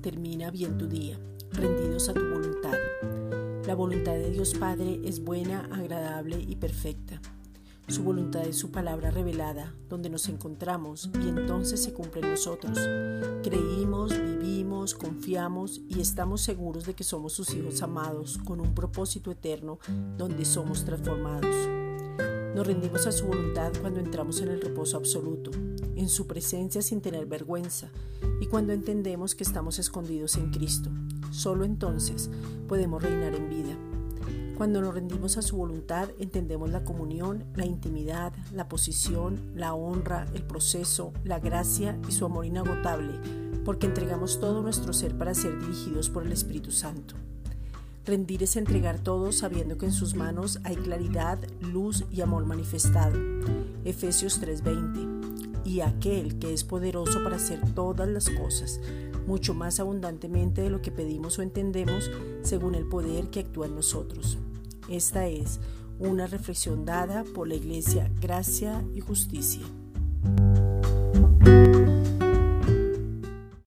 Termina bien tu día, rendidos a tu voluntad. La voluntad de Dios Padre es buena, agradable y perfecta. Su voluntad es su palabra revelada, donde nos encontramos y entonces se cumple en nosotros. Creímos, vivimos, confiamos y estamos seguros de que somos sus hijos amados, con un propósito eterno, donde somos transformados. Rendimos a su voluntad cuando entramos en el reposo absoluto, en su presencia sin tener vergüenza y cuando entendemos que estamos escondidos en Cristo. Solo entonces podemos reinar en vida. Cuando nos rendimos a su voluntad, entendemos la comunión, la intimidad, la posición, la honra, el proceso, la gracia y su amor inagotable, porque entregamos todo nuestro ser para ser dirigidos por el Espíritu Santo. Rendir es entregar todo sabiendo que en sus manos hay claridad, luz y amor manifestado. Efesios 3:20. Y aquel que es poderoso para hacer todas las cosas, mucho más abundantemente de lo que pedimos o entendemos, según el poder que actúa en nosotros. Esta es una reflexión dada por la Iglesia Gracia y Justicia.